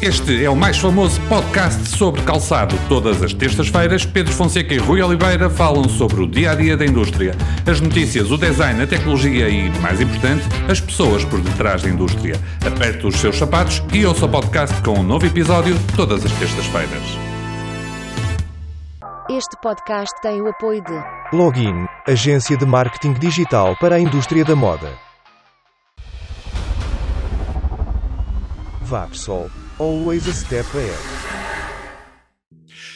Este é o mais famoso podcast sobre calçado. Todas as terças-feiras, Pedro Fonseca e Rui Oliveira falam sobre o dia a dia da indústria, as notícias, o design, a tecnologia e, mais importante, as pessoas por detrás da indústria. Aperte os seus sapatos e ouça o podcast com um novo episódio todas as terças-feiras. Este podcast tem o apoio de Login, agência de marketing digital para a indústria da moda. Vapsol, always a step ahead.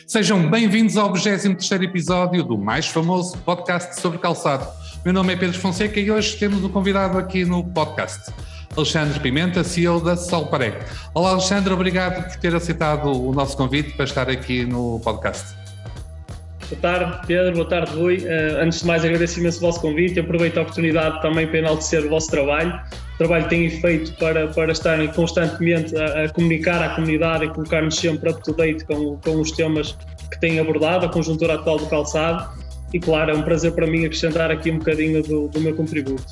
Sejam bem-vindos ao 23 episódio do mais famoso podcast sobre calçado. Meu nome é Pedro Fonseca e hoje temos um convidado aqui no podcast. Alexandre Pimenta, CEO da Solparé. Olá Alexandre, obrigado por ter aceitado o nosso convite para estar aqui no podcast. Boa tarde, Pedro. Boa tarde, Rui. Uh, antes de mais, agradeço imenso o vosso convite. Aproveito a oportunidade também para enaltecer o vosso trabalho. Trabalho têm feito para, para estarem constantemente a, a comunicar à comunidade e colocar-nos sempre up-to-date com, com os temas que têm abordado, a conjuntura atual do calçado. E, claro, é um prazer para mim acrescentar aqui um bocadinho do, do meu contributo.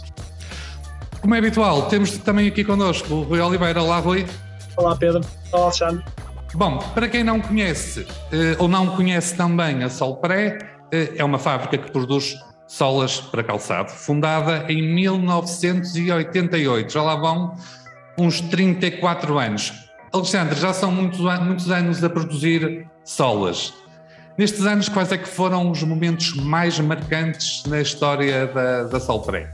Como é habitual, temos também aqui connosco o Rui Oliveira. Olá, Rui. Olá, Pedro. Olá, Alexandre. Bom, para quem não conhece eh, ou não conhece também a Solpré, eh, é uma fábrica que produz solas para calçado, fundada em 1988, já lá vão uns 34 anos. Alexandre, já são muitos, muitos anos a produzir solas. Nestes anos, quais é que foram os momentos mais marcantes na história da, da Solpré?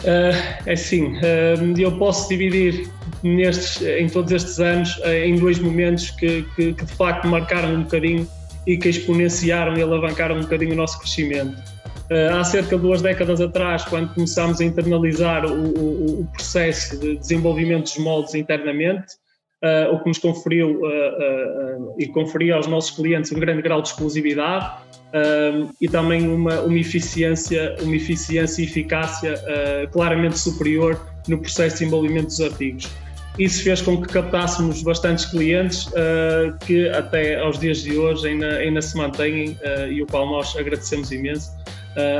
Uh, é assim, uh, eu posso dividir nestes, em todos estes anos uh, em dois momentos que, que, que, de facto marcaram um bocadinho e que exponenciaram e alavancaram um bocadinho o nosso crescimento. há cerca de duas décadas atrás, quando começámos a internalizar o, o, o processo de desenvolvimento dos moldes internamente, o que nos conferiu e conferia aos nossos clientes um grande grau de exclusividade, e também uma, uma, eficiência, uma eficiência e eficácia uh, claramente superior no processo de desenvolvimento dos artigos. Isso fez com que captássemos bastantes clientes uh, que até aos dias de hoje ainda, ainda se mantêm uh, e o qual nós agradecemos imenso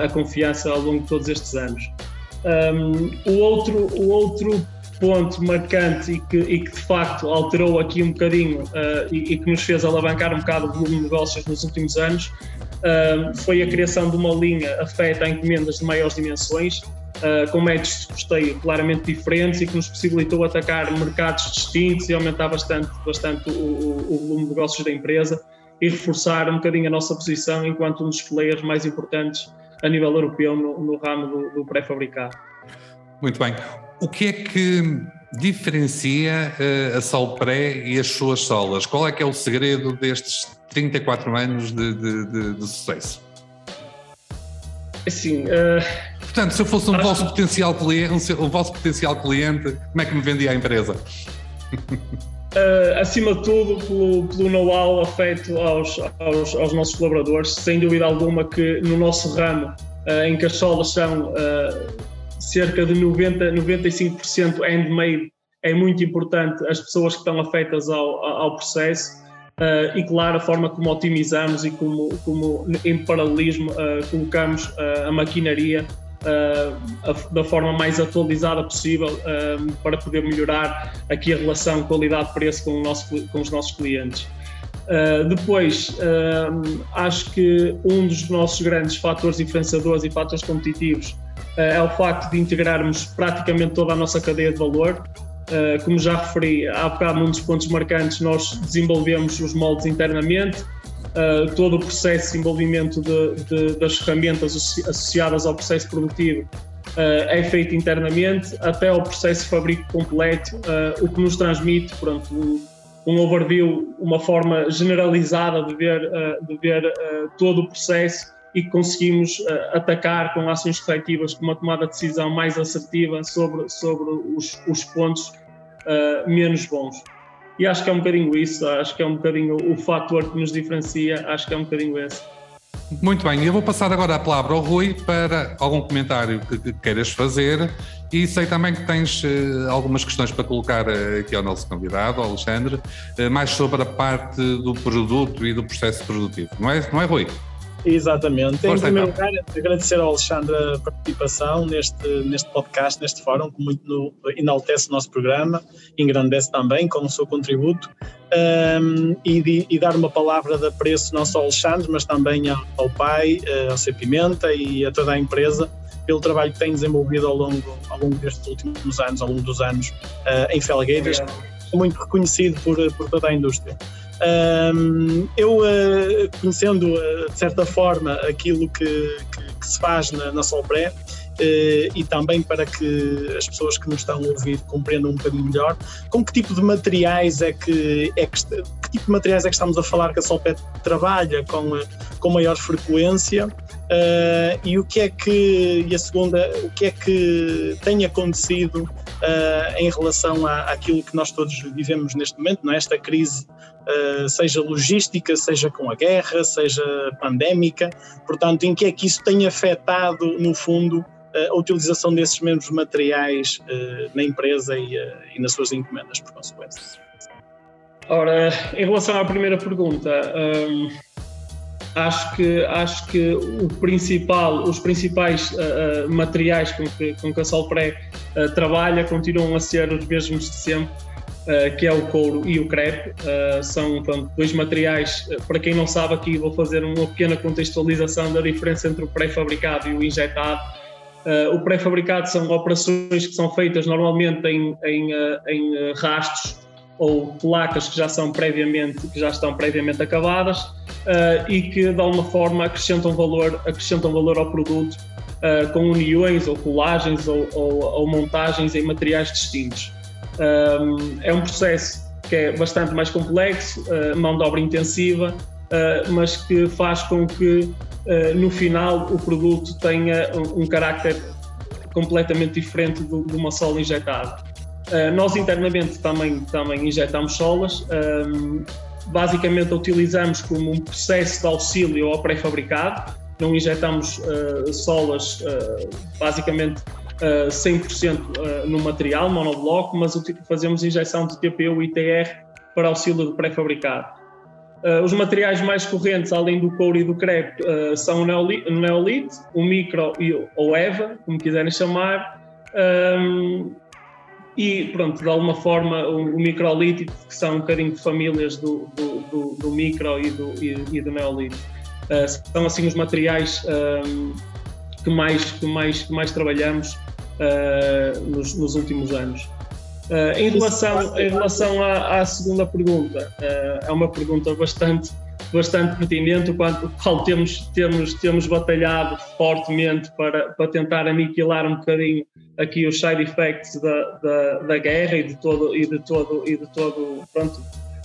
a confiança ao longo de todos estes anos. Um, o, outro, o outro ponto marcante e que, e que, de facto alterou aqui um bocadinho uh, e, e, que nos fez alavancar um bocado o volume de negócios nos últimos anos uh, foi a criação de uma linha afeta a encomendas de maiores dimensões, uh, com métodos de custeio claramente diferentes e que nos possibilitou atacar mercados distintos e aumentar bastante, bastante o, o, o volume de negócios da empresa e reforçar um bocadinho a nossa posição enquanto um dos players mais importantes a nível europeu no, no ramo do, do pré-fabricado. Muito bem. O que é que diferencia uh, a Solpré e as suas solas? Qual é que é o segredo destes 34 anos de, de, de, de sucesso? Assim, uh, Portanto, se eu fosse um vosso, potencial cliente, um, vosso potencial cliente, como é que me vendia a empresa? Uh, acima de tudo, pelo, pelo know-how afeito aos, aos, aos, nossos colaboradores, sem dúvida alguma que no nosso ramo, uh, em que as solas são cerca de 90, 95% handmade, é muito importante as pessoas que estão afetas ao, ao processo Uh, e claro a forma como otimizamos e como, como em paralelismo uh, colocamos uh, a maquinaria a, da forma mais atualizada possível para poder melhorar aqui a relação qualidade-preço com, com os nossos clientes. depois, acho que um dos nossos grandes fatores diferenciadores e fatores competitivos é o facto de integrarmos praticamente toda a nossa cadeia de valor, Uh, como já referi há bocado, num dos pontos marcantes, nós desenvolvemos os moldes internamente. Uh, todo o processo de desenvolvimento de, de, das ferramentas associadas ao processo produtivo uh, é feito internamente, até ao processo de fabrico completo, o que nos transmite pronto, um, um, overview, uma forma generalizada de ver, de ver todo o processo e que conseguimos atacar com ações corretivas, com uma tomada de decisão mais assertiva sobre, sobre os, os pontos menos bons. E acho que é um bocadinho isso, acho que é um bocadinho o fator que nos diferencia, acho que é um bocadinho esse. Muito bem, eu vou passar agora a palavra ao Rui para algum comentário que, que queiras fazer e sei também que tens uh, algumas questões para colocar uh, aqui ao nosso convidado, ao Alexandre, uh, mais sobre a parte do produto e do processo produtivo, não é, não é Rui? Exatamente. Em primeiro lugar, agradecer ao Alexandre a participação neste, neste podcast, neste fórum, que muito no- enaltece o nosso programa, engrandece também com o seu contributo, Ahm, e, di- e dar uma palavra de apreço não só ao Alexandre, mas também ao, ao pai, eh, ao C. Pimenta e a toda a empresa pelo trabalho que tem desenvolvido ao longo, ao longo destes últimos anos, ao longo dos anos, eh, em Felgueiras, muito reconhecido por, por toda a indústria. Eu, eh, conhecendo eh, de certa forma aquilo que, que- que se faz na, na Solpré, eh, e também para que as pessoas que nos estão a ouvir compreendam um bocadinho melhor, com que tipo de materiais é que, é que, que tipo de materiais é que estamos a falar que a Solpré trabalha com, com maior frequência e o que é que, e a segunda, o que é que tem acontecido eh, em relação à, àquilo que nós todos vivemos neste momento, não é? crise, eh, seja logística, seja com a guerra, seja pandémica, portanto, em que é que isso tem afetado, no fundo, eh, a utilização desses mesmos materiais na empresa e, e nas suas encomendas, por consequência. Ora, em relação à primeira pergunta, hum, acho, que, acho que o principal, os principais ah, ah, materiais com que, com que a Solpré ah, trabalha continuam a ser os mesmos de sempre, que é o couro e o crepe. São pronto, dois materiais, para quem não sabe aqui vou fazer uma pequena contextualização da diferença entre o pré-fabricado e o injetado. Uh, o pré-fabricado são operações que são feitas normalmente em, em, uh, em uh, rastros ou placas que já são previamente que já estão previamente acabadas uh, e que de alguma forma acrescentam valor acrescentam valor ao produto uh, com uniões ou colagens ou, ou, ou montagens em materiais distintos um, é um processo que é bastante mais complexo uh, mão de obra intensiva mas que faz com que no final o produto tenha um, um carácter completamente diferente do, de uma sola injetada. Uh, nós internamente também, também injetamos solas, um, basicamente a utilizamos como um processo de auxílio ao pré-fabricado, não injetamos uh, solas basicamente 100% no material, monobloco, mas fazemos injeção de TPU e TR para auxílio do pré-fabricado. Uh, os materiais mais correntes, além do couro e do crepe, uh, são o neolite, o, micro e o EVA, como quiserem chamar, um, e pronto, de alguma forma o, o microlite, que são um bocadinho de famílias do, do, do, do micro e do, e, e do neolite. Uh, são assim os materiais um, que, mais, que, mais, que mais trabalhamos nos, nos últimos anos. Uh, em relação, em relação à, à segunda pergunta, uh, é uma pergunta bastante, bastante pertinente, o qual, temos, temos, temos batalhado fortemente para, para tentar aniquilar um bocadinho aqui os side effects da, da, da guerra e de todo, e de todo, e de todo, pronto,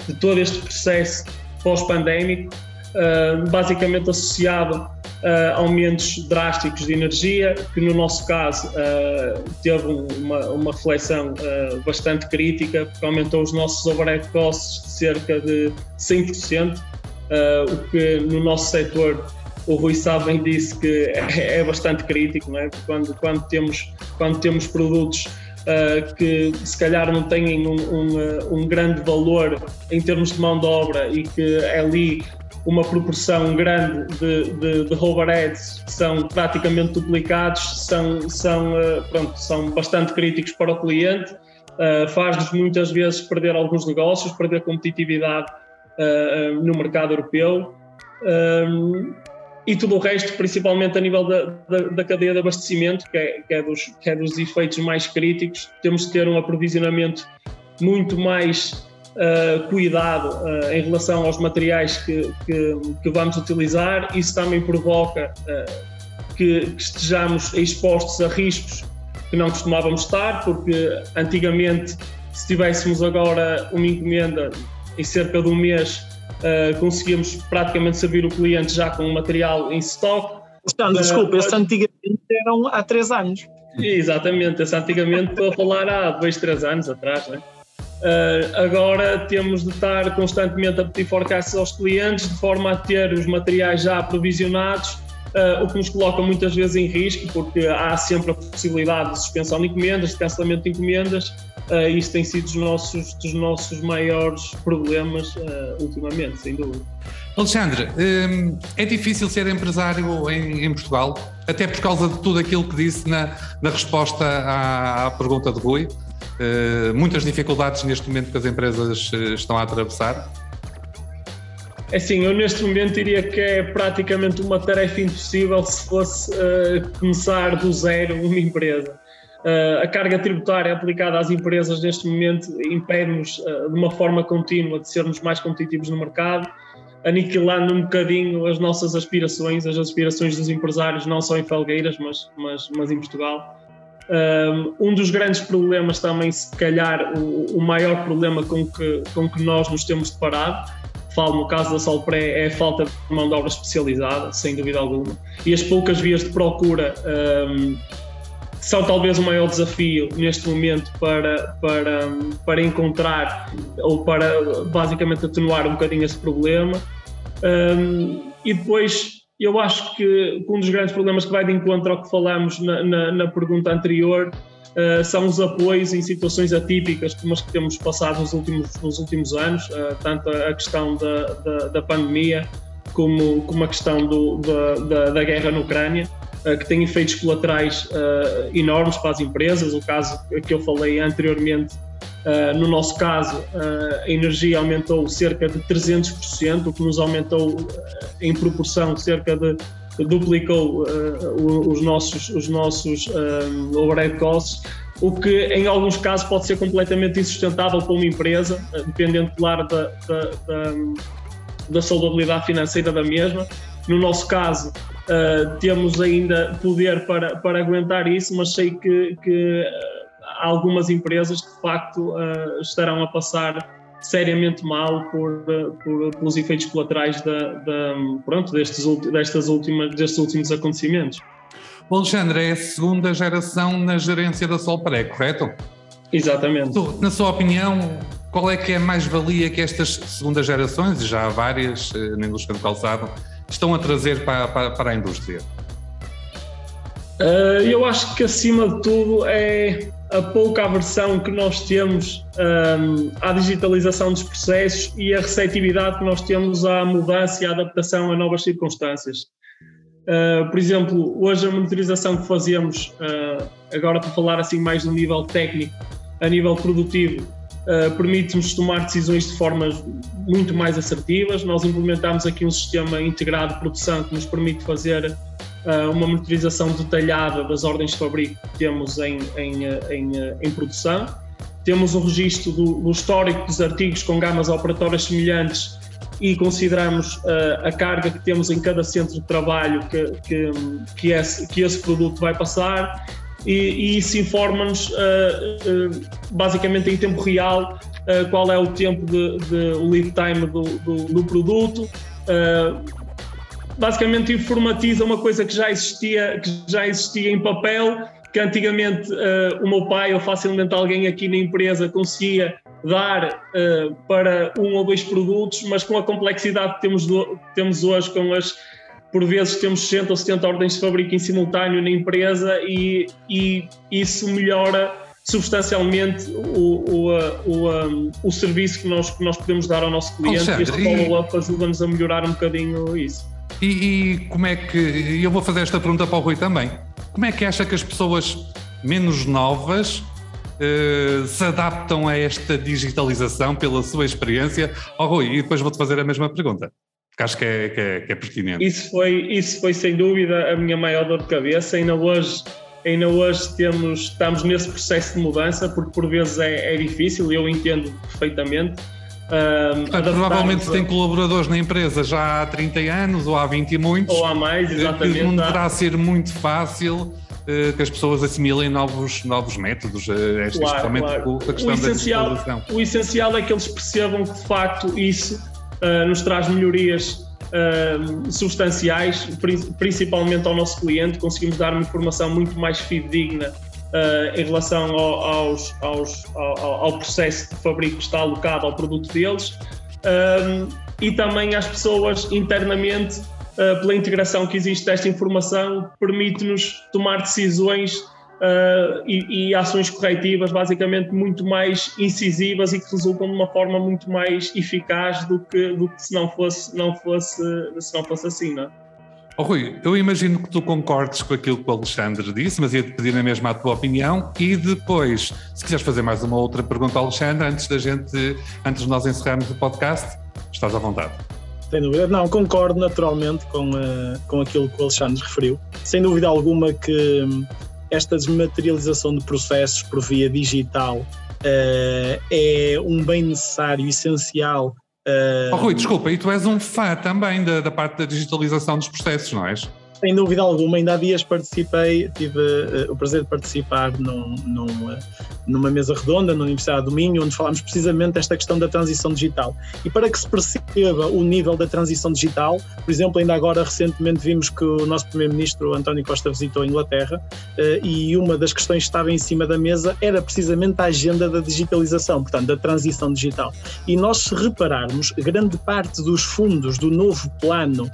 de todo este processo pós-pandémico, uh, basicamente associado Uh, aumentos drásticos de energia, que no nosso caso uh, teve uma, uma reflexão uh, bastante crítica, porque aumentou os nossos overhead costs de cerca de 100%, o que no nosso setor o Rui Sá bem disse que é, é bastante crítico, não é? quando, quando, temos, quando temos produtos que se calhar não têm um, um, um grande valor em termos de mão de obra e que é ali uma proporção grande de, de, de overheads que são praticamente duplicados, são, são, uh, pronto, são bastante críticos para o cliente, uh, faz-nos muitas vezes perder alguns negócios, perder competitividade uh, no mercado europeu. Um, e tudo o resto, principalmente a nível da, da, da cadeia de abastecimento, que é, que, é dos, que é dos efeitos mais críticos, temos de ter um aprovisionamento muito mais Uh, cuidado uh, em relação aos materiais que, que, que, vamos utilizar. Isso também provoca uh, que, que, estejamos expostos a riscos que não costumávamos estar, porque antigamente, se tivéssemos agora uma encomenda em cerca de um mês, conseguíamos praticamente servir o cliente já com o material em stock. Alexandre, desculpa, esse antigamente eram há três anos. Exatamente, esse antigamente estou a falar há dois, três anos atrás, né? Uh, agora temos de estar constantemente a pedir forecasts aos clientes de forma a ter os materiais já aprovisionados, uh, o que nos coloca muitas vezes em risco, porque há sempre a possibilidade de suspensão de encomendas, de cancelamento de encomendas, uh, isso tem sido dos nossos, dos nossos maiores problemas ultimamente, sem dúvida. Alexandre, hum, é difícil ser empresário em, em, Portugal, até por causa de tudo aquilo que disse na, na resposta à, à, pergunta de Rui. Uh, muitas dificuldades neste momento que as empresas eh, estão a atravessar. É assim, eu neste momento diria que é praticamente uma tarefa impossível se fosse uh, começar do zero uma empresa. Uh, a carga tributária aplicada às empresas neste momento impede-nos uh, de uma forma contínua de sermos mais competitivos no mercado aniquilando um bocadinho as nossas aspirações, as aspirações dos empresários, não só em Felgueiras, mas, mas, mas em Portugal. Um dos grandes problemas também, se calhar, o, o, maior problema com que, com que nós nos temos deparado, falo no caso da Solpré, é a falta de mão de obra especializada, sem dúvida alguma, e as poucas vias de procura um, são talvez o maior desafio neste momento para, para, para encontrar ou para basicamente atenuar um bocadinho esse problema. Um, e depois eu acho que um dos grandes problemas que vai de encontro ao que falamos na, na, na pergunta anterior uh, são os apoios em situações atípicas como as que temos passado nos últimos, nos últimos anos, uh, tanto a questão da, da, da pandemia como, como a questão do, da, da, da guerra na Ucrânia. Eh, que tem efeitos colaterais uh, enormes para as empresas. O caso que eu falei anteriormente, uh, no nosso caso, uh, a energia aumentou cerca de 300%, o que nos aumentou em proporção cerca de duplicou os nossos, os nossos overhead costs, o que em alguns casos pode ser completamente insustentável para uma empresa, dependendo, claro, da, da, da, da saudabilidade financeira da mesma. No nosso caso, Uh, temos ainda poder para, para aguentar isso, mas sei que, que há algumas empresas que de facto uh, estarão a passar seriamente mal por, por pelos efeitos colaterais da, da, pronto, destes, destas últimas, destes últimos acontecimentos. O Alexandre é a segunda geração na gerência da Solpré, correto? Exatamente. Na sua opinião, qual é que é a mais-valia que estas segundas gerações, e já há várias eh, na indústria do calçado, estão a trazer para, para, para a indústria? Uh, eu acho que acima de tudo é a pouca aversão que nós temos um, à digitalização dos processos e a receptividade que nós temos à mudança e à adaptação a novas circunstâncias. Uh, por exemplo, hoje a monitorização que fazemos, uh, agora para falar assim mais do nível técnico, a nível produtivo, uh, permite-nos tomar decisões de formas muito mais assertivas. Nós implementamos aqui um sistema integrado de produção que nos permite fazer uh, uma monitorização detalhada das ordens de fabrico que temos em, em, em, em produção. Temos o registro do, do, histórico dos artigos com gamas operatórias semelhantes e consideramos uh, a carga que temos em cada centro de trabalho que, que, que, esse, que esse produto vai passar e, e isso informa-nos uh, uh, basicamente em tempo real uh, qual é o tempo de, de lead time do, do, do produto. basicamente informatiza uma coisa que já existia, que já existia em papel, que antigamente o meu pai ou facilmente alguém aqui na empresa conseguia dar para um ou dois produtos, mas com a complexidade que temos, do, temos hoje com as por vezes temos 60 ou 70 ordens de fabrico em simultâneo na empresa e, e isso melhora substancialmente o, o, o, o serviço que nós, que nós podemos dar ao nosso cliente Alexandre, e este follow-up ajuda-nos a melhorar um bocadinho isso. E, e, como é que, eu vou fazer esta pergunta para o Rui também, como é que acha que as pessoas menos novas uh, se adaptam a esta digitalização pela sua experiência? Oh, Rui, e depois vou-te fazer a mesma pergunta que acho que é, que é, que é pertinente. Isso foi, isso foi sem dúvida a minha maior dor de cabeça. Ainda hoje, ainda hoje temos, estamos nesse processo de mudança, porque por vezes é, é difícil e eu entendo perfeitamente. Um, provavelmente tem colaboradores na empresa já há 30 anos ou há 20 e muitos. Ou há mais, exatamente. Não deverá ser muito fácil uh, que as pessoas assimilem novos, novos métodos, uh, claro, claro. a questão o essencial, da O essencial é que eles percebam que de facto isso uh, nos traz melhorias uh, substanciais, principalmente ao nosso cliente. Conseguimos dar uma informação muito mais fidedigna uh, em relação ao, aos, aos, ao, ao, processo de fabrico que está alocado ao produto deles e também às pessoas internamente. pela integração que existe desta informação, permite-nos tomar decisões uh, e, e, ações corretivas basicamente muito mais incisivas e que resultam de uma forma muito mais eficaz do que, do que se não fosse, não fosse, se não fosse assim, não é? Oh, Rui, eu imagino que tu concordes com aquilo que o Alexandre disse, mas ia-te pedir na mesma a tua opinião e depois, se quiseres fazer mais uma outra pergunta ao Alexandre, antes da gente, antes de nós encerrarmos o podcast, estás à vontade. Sem dúvida. Não, concordo naturalmente com, uh, com aquilo que o Alexandre referiu. Sem dúvida alguma que esta desmaterialização de processos por via digital uh, é um bem necessário, essencial Uh... Oh, Rui, desculpa, e tu és um fã também da, da parte da digitalização dos processos, não és? Sem dúvida alguma, ainda há dias participei, tive uh, o prazer de participar num, num, uh, numa mesa redonda na Universidade do Minho, onde falámos precisamente desta questão da transição digital. E para que se perceba o nível da transição digital, por exemplo, ainda agora recentemente vimos que o nosso Primeiro-Ministro António Costa visitou a Inglaterra uh, e uma das questões que estava em cima da mesa era precisamente a agenda da digitalização, portanto, da transição digital. E nós, se repararmos, grande parte dos fundos do novo plano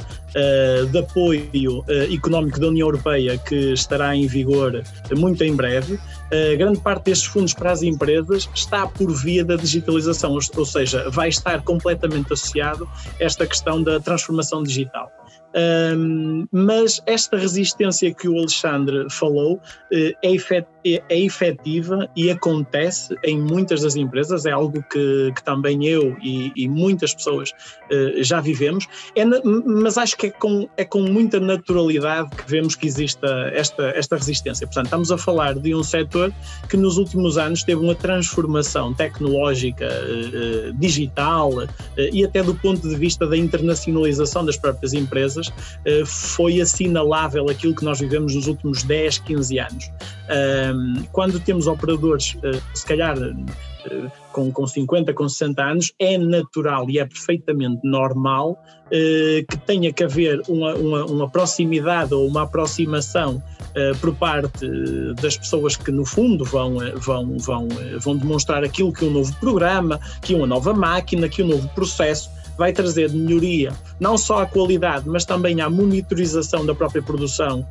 de apoio eh, económico da União Europeia que estará em vigor muito em breve, eh, grande parte destes fundos para as empresas está por via da digitalização, ou seja, vai estar completamente associado a esta questão da transformação digital. Um, mas esta resistência que o Alexandre falou é, efet é, é efetiva e acontece em muitas das empresas, é algo que, que também eu e, e muitas pessoas uh, já vivemos, é na, mas acho que é com, é com muita naturalidade que vemos que existe esta, esta resistência. Portanto, estamos a falar de um setor que nos últimos anos teve uma transformação tecnológica, uh, digital e até do ponto de vista da internacionalização das próprias empresas foi assinalável aquilo que nós vivemos nos últimos 10, 15 anos. Quando temos operadores, eh, se calhar eh, com, com 50, com 60 anos, é natural e é perfeitamente normal que tenha que haver uma, uma, uma proximidade ou uma aproximação por parte das pessoas que, no fundo, vão, vão, vão, vão demonstrar aquilo que um novo programa, que uma nova máquina, que um novo processo vai trazer melhoria não só à qualidade, mas também à monitorização da própria produção.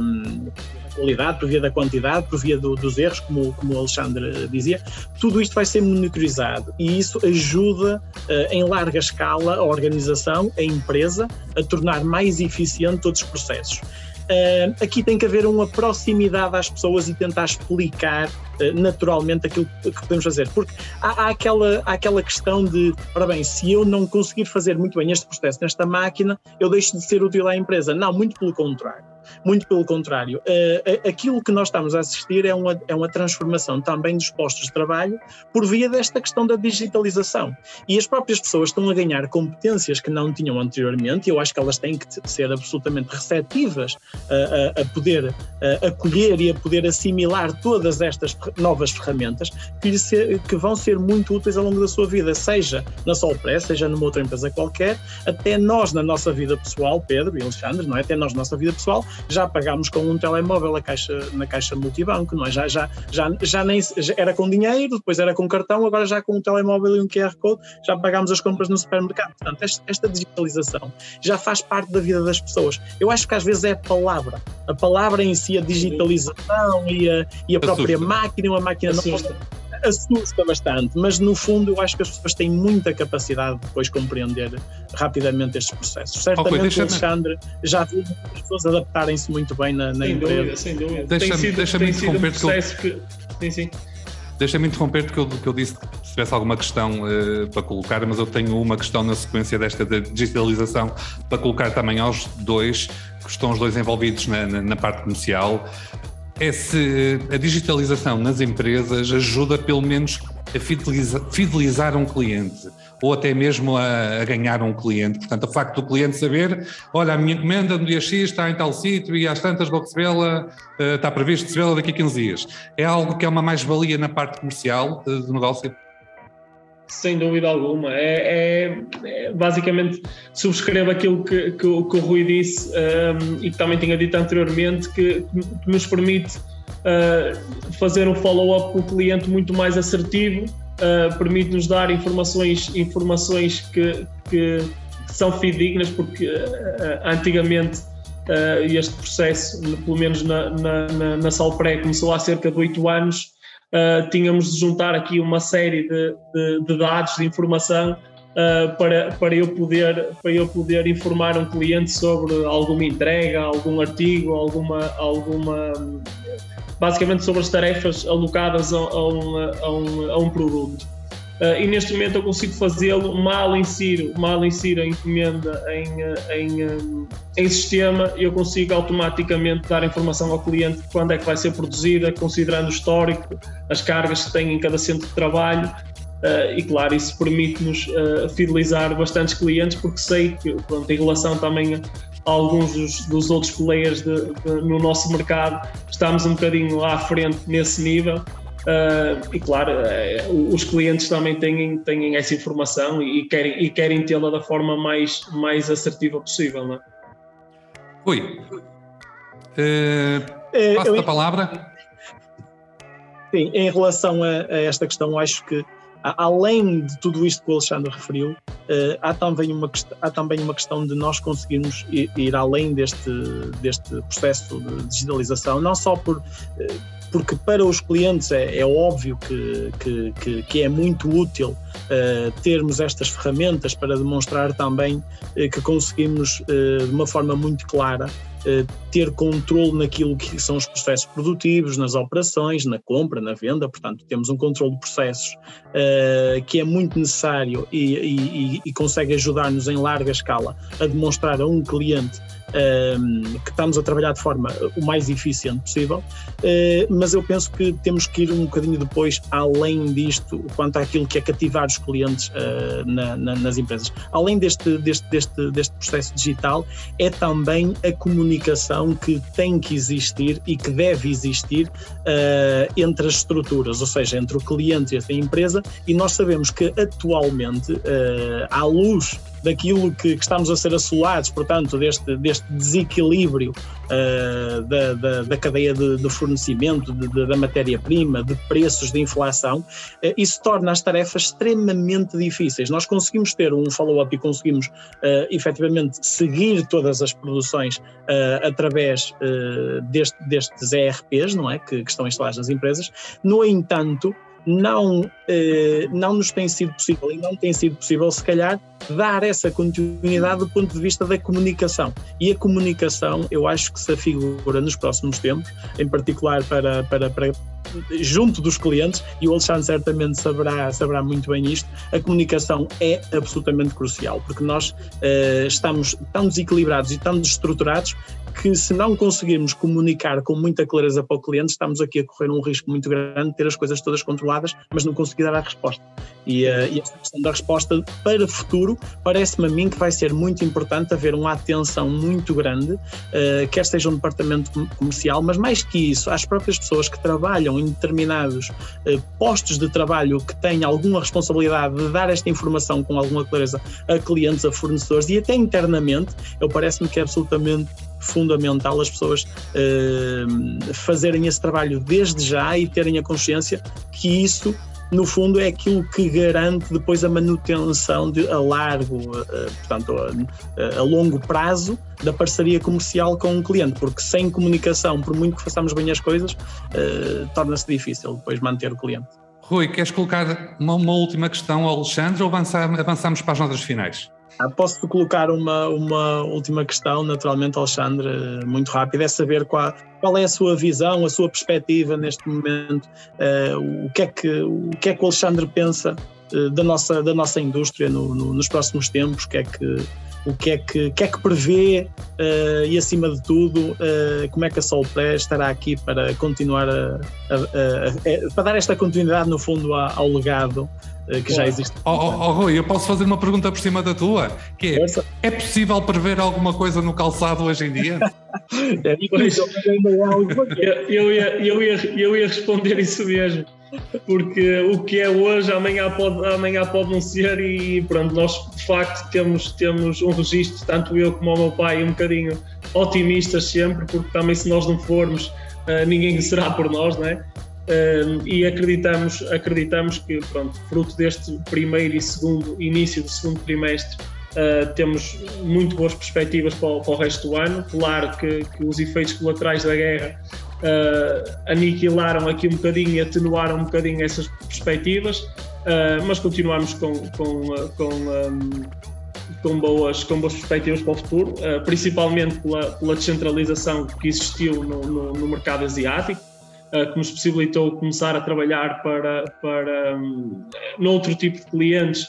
Um, qualidade, por via da quantidade, por via do, dos erros, como, como o Alexandre dizia, tudo isto vai ser monitorizado e isso ajuda uh, em larga escala a organização, a empresa, a tornar mais eficiente todos os processos. Uh, aqui tem que haver uma proximidade às pessoas e tentar explicar uh, naturalmente aquilo que podemos fazer. Porque há, há, aquela, há aquela questão de, ora bem, se eu não conseguir fazer muito bem este processo nesta máquina, eu deixo de ser útil à empresa. Não, muito pelo contrário. Muito pelo contrário. Uh, aquilo que nós estamos a assistir é uma, é uma transformação também dos postos de trabalho por via desta questão da digitalização. E as próprias pessoas estão a ganhar competências que não tinham anteriormente, e eu acho que elas têm que ser absolutamente receptivas a, a, a poder a, acolher e a poder assimilar todas estas novas ferramentas que, ser, que vão ser muito úteis ao longo da sua vida, seja na Solpress, seja numa outra empresa qualquer, até nós na nossa vida pessoal, Pedro e Alexandre, não é? Até nós na nossa vida pessoal, já pagámos com um telemóvel a caixa, na caixa multibanco, não é? Já, já, já, já nem já era com dinheiro, depois era com cartão, agora já com um telemóvel e um QR Code, já pagámos as compras no supermercado. Portanto, esta, esta digitalização já faz parte da vida das pessoas. Eu acho que às vezes é a palavra, a palavra em si, a digitalização e a, e a própria máquina, uma máquina Assusta. não assusta bastante, mas no fundo eu acho que as pessoas têm muita capacidade de depois compreender rapidamente estes processos. Certamente okay, o Alexandre já viu as pessoas adaptarem-se muito bem na, na sem empresa. Dúvida, sem dúvida. Deixa-me deixa interromper um processo que... Sim, sim. Deixa-me interromper porque eu, que eu disse que se tivesse alguma questão uh, para colocar, mas eu tenho uma questão na sequência desta digitalização para colocar também aos dois, que estão os dois envolvidos na, na, na parte comercial é se a digitalização nas empresas ajuda pelo menos a fidelizar, fidelizar um cliente ou até mesmo a, a, ganhar um cliente. Portanto, o facto do cliente saber, olha, a minha encomenda no dia X está em tal sítio e às tantas vou recebê-la, uh, está previsto recebê-la daqui a 15 dias. É algo que é uma mais-valia na parte comercial uh, do negócio? Sem dúvida alguma. É, é, é basicamente subscrevo aquilo que, que, que o Rui disse um, e que também tinha dito anteriormente, que, que nos permite uh, fazer um follow-up com o cliente muito mais assertivo, uh, permite-nos dar informações, informações que, que, são fidedignas, porque uh, antigamente uh, este processo, pelo menos na, na, na, na Salpré, começou há cerca de oito anos, uh, tínhamos de juntar aqui uma série de, de, de dados, de informação, uh, para, para, eu poder, para eu poder informar um cliente sobre alguma entrega, algum artigo, alguma, alguma basicamente sobre as tarefas alocadas a, a, um, a um, a um produto. Uh, e neste momento eu consigo fazê-lo mal insiro, mal insiro a encomenda em, em, em sistema, eu consigo automaticamente dar informação ao cliente de quando é que vai ser produzida, considerando o histórico, as cargas que tem em cada centro de trabalho. Uh, e claro, isso permite-nos uh, fidelizar bastantes clientes, porque sei que, pronto, em relação também a alguns dos, dos outros players de, de, no nosso mercado, estamos um bocadinho à frente nesse nível Uh, e claro, uh, os clientes também têm, têm essa informação e querem, e querem tê-la da forma mais, mais assertiva possível. Não é? Rui, uh, passo a palavra. Sim, em relação a, a, esta questão, acho que além de tudo isto que o Alexandre referiu, uh, há, também uma, há também uma questão de nós conseguirmos ir, além deste, deste processo de digitalização, não só por porque para os clientes é, é óbvio que, que, que, é muito útil uh, termos estas ferramentas para demonstrar também que conseguimos, de uma forma muito clara, ter controle naquilo que são os processos produtivos, nas operações, na compra, na venda, portanto, temos um controle de processos que é muito necessário e, e, e consegue ajudar-nos em larga escala a demonstrar a um cliente Ehm, que estamos a trabalhar de forma o mais eficiente possível, eh, mas eu penso que temos que ir um bocadinho depois além disto, quanto àquilo que é cativar os clientes eh, na, na, nas empresas. Além deste, deste, deste, deste processo digital, é também a comunicação que tem que existir e que deve existir uh, entre as estruturas, ou seja, entre o cliente e a empresa, e nós sabemos que atualmente, uh, à luz daquilo que, que, estamos a ser assolados, portanto, deste, deste desequilíbrio uh, da, da, da, cadeia de, de fornecimento, de, de, da matéria-prima, de preços, de inflação, uh, isso torna as tarefas extremamente difíceis. Nós conseguimos ter um follow-up e conseguimos uh, efetivamente seguir todas as produções uh, através deste, destes ERPs, não é? Que, que estão instalados nas empresas. No entanto, não, eh, não nos tem sido possível e não tem sido possível, se calhar, dar essa continuidade do ponto de vista da comunicação. E a comunicação, eu acho que se afigura nos próximos tempos, em particular para, para, para junto dos clientes, e o Alexandre certamente saberá, saberá muito bem isto, a comunicação é absolutamente crucial, porque nós eh, estamos tão desequilibrados e tão desestruturados que se não conseguirmos comunicar com muita clareza para o cliente, estamos aqui a correr um risco muito grande de ter as coisas todas controladas, mas não conseguir dar a resposta. E, uh, e esta questão da resposta para o futuro, parece-me a mim que vai ser muito importante haver uma atenção muito grande, uh, quer seja um departamento comercial, mas mais que isso, às próprias pessoas que trabalham em determinados uh, postos de trabalho que têm alguma responsabilidade de dar esta informação com alguma clareza a clientes, a fornecedores e até internamente, eu parece-me que é absolutamente fundamental as pessoas uh, fazerem esse trabalho desde já e terem a consciência que isso no fundo é aquilo que garante depois a manutenção de, a largo, uh, portanto, a, a, longo prazo da parceria comercial com o um cliente, porque sem comunicação, por muito que façamos bem as coisas, uh, torna-se difícil depois manter o cliente. Rui, queres colocar uma, uma última questão ao Alexandre ou avançamos para as notas finais? Ah, posso colocar uma, uma última questão, naturalmente, Alexandre, muito rápida, é saber qual, qual é a sua visão, a sua perspectiva neste momento, uh, o, que é que, o que é que o Alexandre pensa uh, da, nossa, da nossa indústria no, no, nos próximos tempos, o que é que, o que é que, que, é que prevê uh, e, acima de tudo, como é que a Solpré estará aqui para continuar a, a, a, a, para dar esta continuidade, no fundo, ao legado que já existe. Oh, oh, oh, Rui, eu posso fazer uma pergunta por cima da tua? Que é, é possível prever alguma coisa no calçado hoje em dia? é difícil, eu, ia, eu, ia, eu ia responder isso mesmo. Porque o que é hoje, amanhã pode, amanhã pode não ser, e pronto, nós de facto temos, temos um registro, tanto eu como o meu pai, um bocadinho otimistas sempre, porque também se nós não formos, uh, ninguém será por nós, não é? E acreditamos, acreditamos que, pronto, fruto deste primeiro e segundo início do segundo trimestre, Uh, temos muito boas perspectivas para o, para o, resto do ano. Claro que, que os efeitos colaterais da guerra uh, aniquilaram aqui um bocadinho e atenuaram um bocadinho essas perspectivas, uh, mas continuamos com, com, com, um, com, boas, com boas perspectivas para o futuro, principalmente pela, pela descentralização que existiu no, no, no mercado asiático. Que nos possibilitou começar a trabalhar para, para um, noutro tipo de clientes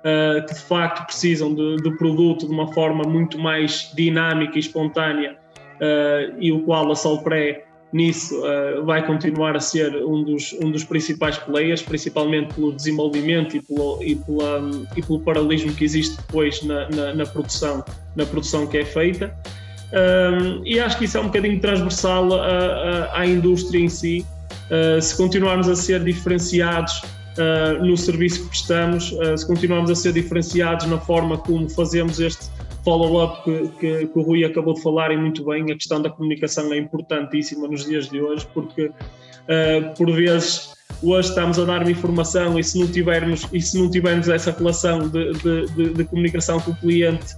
uh, que de facto precisam de, de, produto de uma forma muito mais dinâmica e espontânea uh, e o qual a Solpré nisso uh, vai continuar a ser um dos, um dos principais players, principalmente pelo desenvolvimento e pelo, e, pela, e pelo paralelismo que existe depois na, na, na produção, na produção que é feita. Um, e acho que isso é um bocadinho transversal à, à, à indústria em si. Uh, se continuarmos a ser diferenciados uh, no serviço que prestamos, uh, se continuarmos a ser diferenciados na forma como fazemos este follow-up que, que, que, o Rui acabou de falar e muito bem, a questão da comunicação é importantíssima nos dias de hoje, porque por vezes hoje estamos a dar informação e se não tivermos, e se não tivermos essa relação de, de, de, de comunicação com o cliente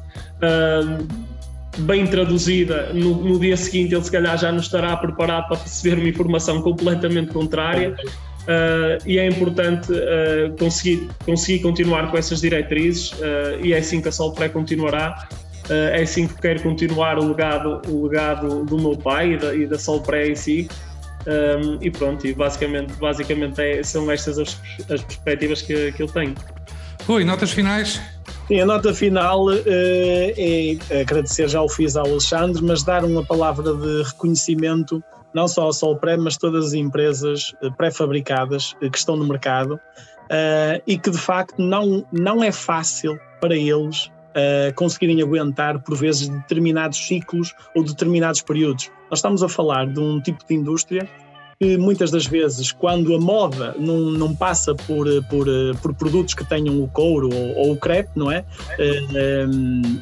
bem traduzida, no, no, dia seguinte ele se calhar já não estará preparado para receber uma informação completamente contrária Uh, e é importante uh, conseguir, conseguir continuar com essas diretrizes uh, e é assim que a Solpré continuará. é assim que quero continuar o legado, o legado do meu pai e da, e da Solpré em si. Um, e pronto, e basicamente, basicamente é, são estas as, as perspectivas que, que eu tenho. Rui, notas finais? Sim, a nota final é agradecer, já o fiz ao Alexandre, mas dar uma palavra de reconhecimento não só a Solpré, mas todas as empresas eh, pré-fabricadas eh, que estão no mercado uh, e que de facto não, não é fácil para eles uh, conseguirem aguentar por vezes determinados ciclos ou determinados períodos. Nós estamos a falar de um tipo de indústria que muitas das vezes, quando a moda não, não passa por, por, por produtos que tenham o couro ou, ou o crepe, não é? Eh,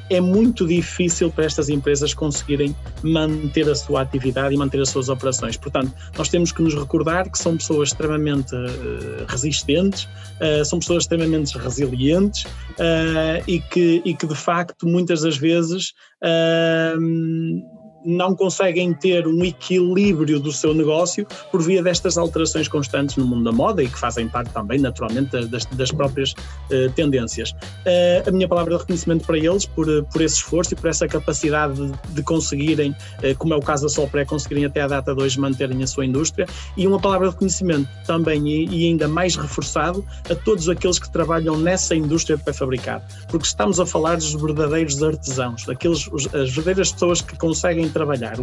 é muito difícil para estas empresas conseguirem manter a sua atividade e manter as suas operações. Portanto, nós temos que nos recordar que são pessoas extremamente eh, resistentes, eh, são pessoas extremamente resilientes e, que, e que, de facto, muitas das vezes não conseguem ter um equilíbrio do seu negócio por via destas alterações constantes no mundo da moda e que fazem parte também, naturalmente, das, das próprias uh, tendências. Uh, a minha palavra de reconhecimento para eles por, eh, por esse esforço e por essa capacidade de, de conseguirem, uh, como é o caso da Solpré, conseguirem até a data de hoje manterem a sua indústria e uma palavra de reconhecimento também e, e ainda mais reforçado a todos aqueles que trabalham nessa indústria de pré-fabricado, porque estamos a falar dos verdadeiros artesãos, aqueles, as verdadeiras pessoas que conseguem trabalhar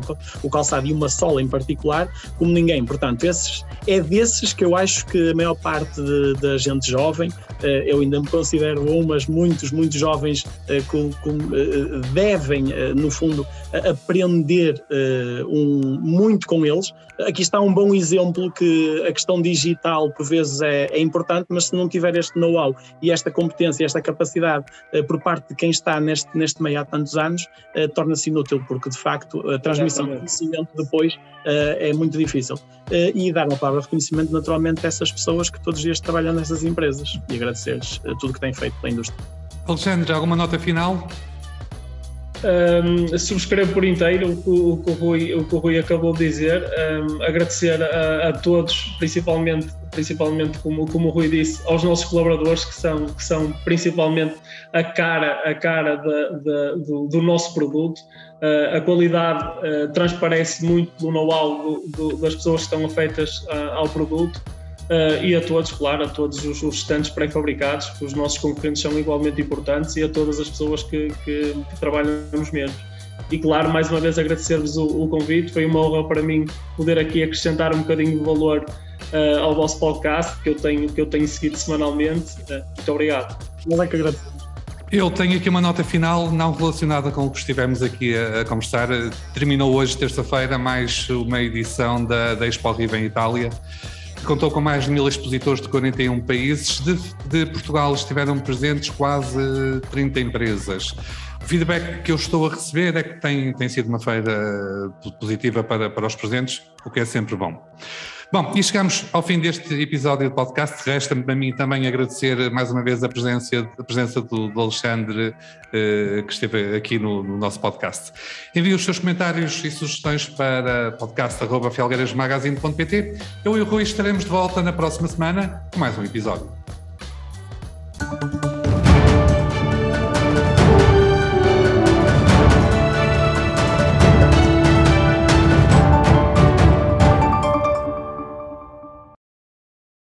o, calçado e uma sola em particular como ninguém. Portanto, esses, é desses que eu acho que a maior parte da gente jovem, eh, eu ainda me considero um, mas muitos, muitos jovens eh, com, com, eh, devem, no fundo, aprender um, muito com eles. Aqui está um bom exemplo que a questão digital, por vezes, é, é importante, mas se não tiver este know-how e esta competência, esta capacidade por parte de quem está neste, neste meio há tantos anos, torna-se inútil, porque de facto a transmissão de conhecimento depois uh, é muito difícil. Uh, e dar uma palavra de reconhecimento naturalmente a essas pessoas que todos os dias trabalham nessas empresas e agradecer-lhes uh, tudo que têm feito pela indústria. Alexandre, alguma nota final? Um, subscrevo por inteiro o, que o, Rui, o que o Rui acabou de dizer, um, agradecer a, a, todos, principalmente, principalmente como, como o Rui disse, aos nossos colaboradores que são, que são principalmente a cara, a cara de, de, do, do, nosso produto. Uh, a qualidade uh, transparece muito do know-how das pessoas que estão afeitas uh, ao produto Uh, e a todos, claro, a todos os, os pré-fabricados, que os nossos concorrentes são igualmente importantes, e a todas as pessoas que, que, que trabalham nos mesmos. E claro, mais uma vez agradecer-vos o, o, convite, foi uma honra para mim poder aqui acrescentar um bocadinho de valor uh, ao vosso podcast, que eu tenho, que eu tenho seguido semanalmente. Uh, muito obrigado. Nós é que agradecemos. Eu tenho aqui uma nota final, não relacionada com o que estivemos aqui a, a conversar. Terminou hoje, terça-feira, mais uma edição da, da Expo Riva em Itália contou com mais de mil expositores de 41 países. De, de, Portugal estiveram presentes quase 30 empresas. O feedback que eu estou a receber é que tem, tem sido uma feira positiva para, para os presentes, o que é sempre bom. Bom, e chegamos ao fim deste episódio do podcast. Resta-me para mim também agradecer mais uma vez a presença, a presença do, do Alexandre, eh, que esteve aqui no, no, nosso podcast. Envie os seus comentários e sugestões para podcast.felgueirasmagazine.pt. Eu e o Rui estaremos de volta na próxima semana com mais um episódio.